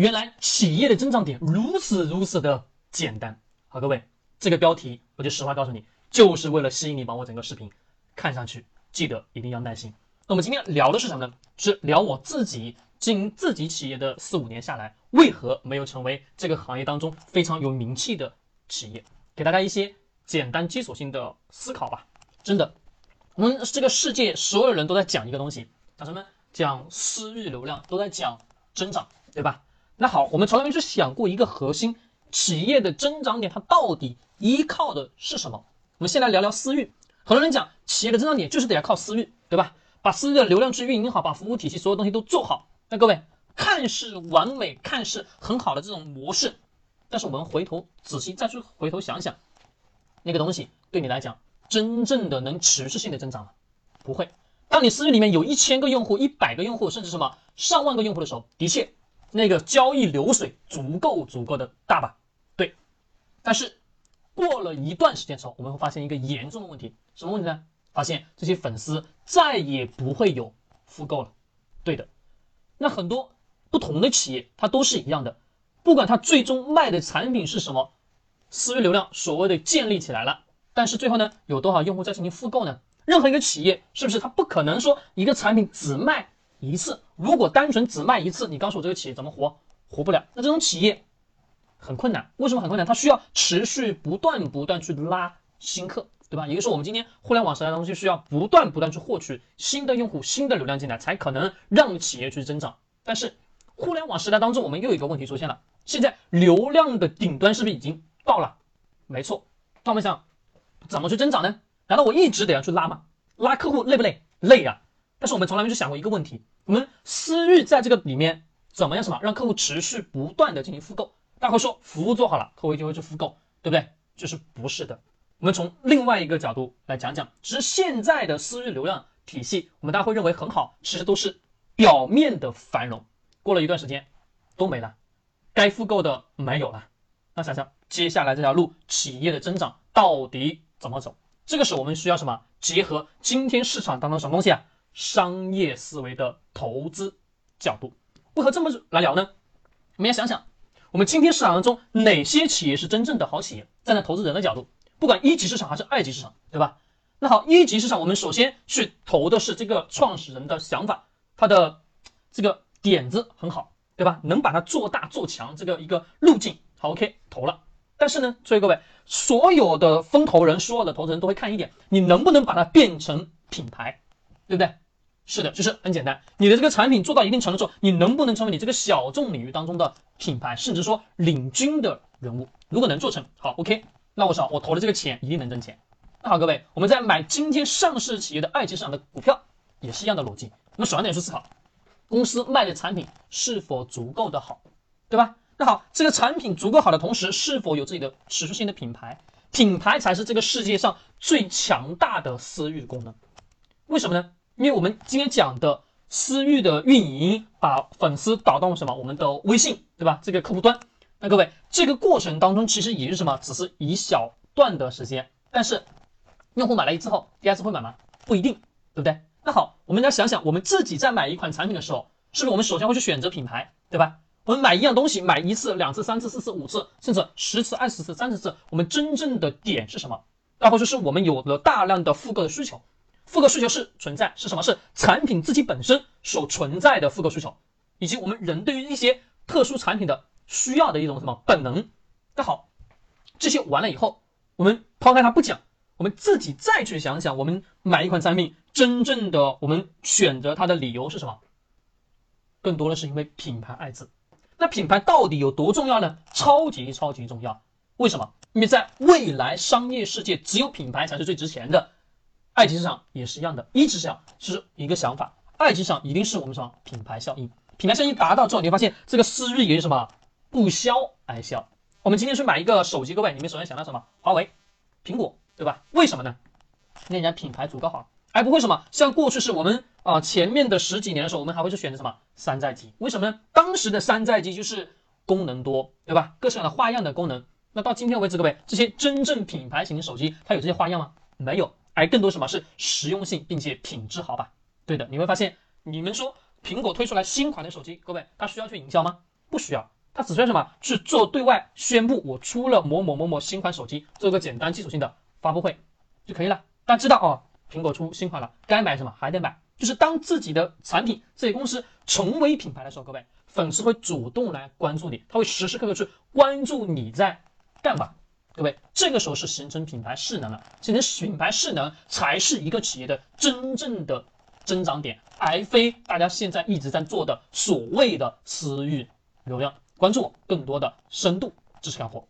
原来企业的增长点如此如此的简单。好，各位，这个标题我就实话告诉你，就是为了吸引你把我整个视频看上去。记得一定要耐心。那我们今天聊的是什么呢？是聊我自己经营自己企业的四五年下来，为何没有成为这个行业当中非常有名气的企业？给大家一些简单基础性的思考吧。真的，我们这个世界所有人都在讲一个东西，讲什么？讲私域流量，都在讲增长，对吧？那好，我们从来没去想过一个核心企业的增长点，它到底依靠的是什么？我们先来聊聊私域。很多人讲企业的增长点就是得要靠私域，对吧？把私域的流量去运营好，把服务体系所有东西都做好。那各位看似完美、看似很好的这种模式，但是我们回头仔细再去回头想想，那个东西对你来讲真正的能持续性的增长吗？不会。当你私域里面有一千个用户、一百个用户，甚至什么上万个用户的时候，的确那个交易流水足够足够的大吧？对。但是过了一段时间之后，我们会发现一个严重的问题。什么问题呢？发现这些粉丝再也不会有复购了。对的，那很多不同的企业它都是一样的，不管它最终卖的产品是什么，私域流量所谓的建立起来了，但是最后呢，有多少用户在进行复购呢？任何一个企业是不是它不可能说一个产品只卖一次？如果单纯只卖一次，你告诉我这个企业怎么活？活不了。那这种企业很困难，为什么很困难？它需要持续不断不断去拉新客。对吧？也就是说，我们今天互联网时代当中，就需要不断不断去获取新的用户、新的流量进来，才可能让企业去增长。但是，互联网时代当中，我们又有一个问题出现了：现在流量的顶端是不是已经到了？没错。那我们想怎么去增长呢？难道我一直得要去拉吗？拉客户累不累？累啊！但是我们从来没去想过一个问题：我们私域在这个里面怎么样？什么让客户持续不断的进行复购？大家会说服务做好了，客户就会去复购，对不对？就是不是的。我们从另外一个角度来讲讲，其实现在的私域流量体系，我们大家会认为很好，其实都是表面的繁荣，过了一段时间都没了，该复购的没有了。那想想接下来这条路，企业的增长到底怎么走？这个时候我们需要什么？结合今天市场当中什么东西啊？商业思维的投资角度。为何这么来聊呢？我们要想想，我们今天市场当中哪些企业是真正的好企业？站在投资人的角度。不管一级市场还是二级市场，对吧？那好，一级市场我们首先去投的是这个创始人的想法，他的这个点子很好，对吧？能把它做大做强这个一个路径，好，OK，投了。但是呢，所以各位，所有的风投人、所有的投资人都会看一点，你能不能把它变成品牌，对不对？是的，就是很简单，你的这个产品做到一定程度之后，你能不能成为你这个小众领域当中的品牌，甚至说领军的人物？如果能做成，好，OK。那我想，我投的这个钱一定能挣钱。那好，各位，我们在买今天上市企业的二级市场的股票，也是一样的逻辑。我们首先得去思考，公司卖的产品是否足够的好，对吧？那好，这个产品足够好的同时，是否有自己的持续性的品牌？品牌才是这个世界上最强大的私域功能。为什么呢？因为我们今天讲的私域的运营，把粉丝导到什么？我们的微信，对吧？这个客户端。那各位，这个过程当中其实也是什么？只是一小段的时间，但是用户买了一次后，第二次会买吗？不一定，对不对？那好，我们要想想，我们自己在买一款产品的时候，是不是我们首先会去选择品牌，对吧？我们买一样东西，买一次、两次、三次、四次、五次，甚至十次、二十次、三十次，我们真正的点是什么？那或者是我们有了大量的复购的需求，复购需求是存在，是什么？是产品自己本身所存在的复购需求，以及我们人对于一些特殊产品的。需要的一种什么本能？那好，这些完了以后，我们抛开它不讲，我们自己再去想想，我们买一款产品，真正的我们选择它的理由是什么？更多的是因为品牌二字。那品牌到底有多重要呢？超级超级重要。为什么？因为在未来商业世界，只有品牌才是最值钱的。二级市场也是一样的，一级市场是一个想法，二级市场一定是我们什么品牌效应？品牌效应达到之后，你会发现这个私域也是什么？不销而销。我们今天去买一个手机，各位，你们首先想到什么？华为、苹果，对吧？为什么呢？那人家品牌足够好，而不会什么像过去是我们啊前面的十几年的时候，我们还会去选择什么山寨机？为什么呢？当时的山寨机就是功能多，对吧？各式各样的花样的功能。那到今天为止，各位，这些真正品牌型的手机，它有这些花样吗？没有。还更多什么是实用性，并且品质好吧？对的，你会发现，你们说苹果推出来新款的手机，各位，它需要去营销吗？不需要，它只需要什么？去做对外宣布，我出了某某某某新款手机，做个简单基础性的发布会就可以了。大家知道哦，苹果出新款了，该买什么还得买。就是当自己的产品、自己公司成为品牌的时候，各位粉丝会主动来关注你，他会时时刻刻去关注你在干嘛。各位，这个时候是形成品牌势能了，形成品牌势能才是一个企业的真正的增长点，而非大家现在一直在做的所谓的私域流量。关注我，更多的深度知识干货。